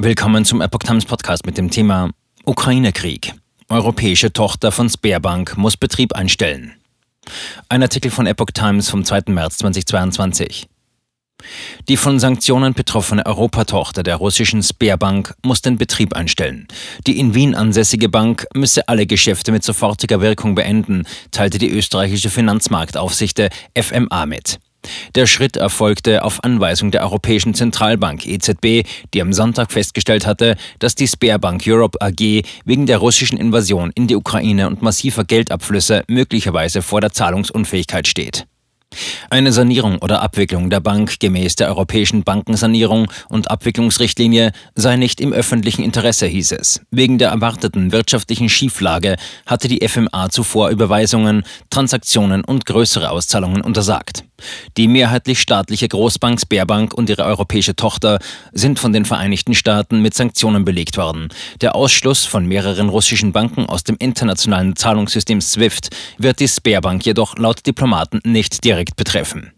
Willkommen zum Epoch Times Podcast mit dem Thema Ukraine-Krieg. Europäische Tochter von Sberbank muss Betrieb einstellen. Ein Artikel von Epoch Times vom 2. März 2022. Die von Sanktionen betroffene Europatochter der russischen Sberbank muss den Betrieb einstellen. Die in Wien ansässige Bank müsse alle Geschäfte mit sofortiger Wirkung beenden, teilte die österreichische Finanzmarktaufsicht FMA mit. Der Schritt erfolgte auf Anweisung der Europäischen Zentralbank EZB, die am Sonntag festgestellt hatte, dass die Sperrbank Europe AG wegen der russischen Invasion in die Ukraine und massiver Geldabflüsse möglicherweise vor der Zahlungsunfähigkeit steht. Eine Sanierung oder Abwicklung der Bank gemäß der Europäischen Bankensanierung und Abwicklungsrichtlinie sei nicht im öffentlichen Interesse, hieß es. Wegen der erwarteten wirtschaftlichen Schieflage hatte die FMA zuvor Überweisungen, Transaktionen und größere Auszahlungen untersagt. Die mehrheitlich staatliche Großbank Sberbank und ihre europäische Tochter sind von den Vereinigten Staaten mit Sanktionen belegt worden. Der Ausschluss von mehreren russischen Banken aus dem internationalen Zahlungssystem SWIFT wird die Sberbank jedoch laut Diplomaten nicht direkt betreffen.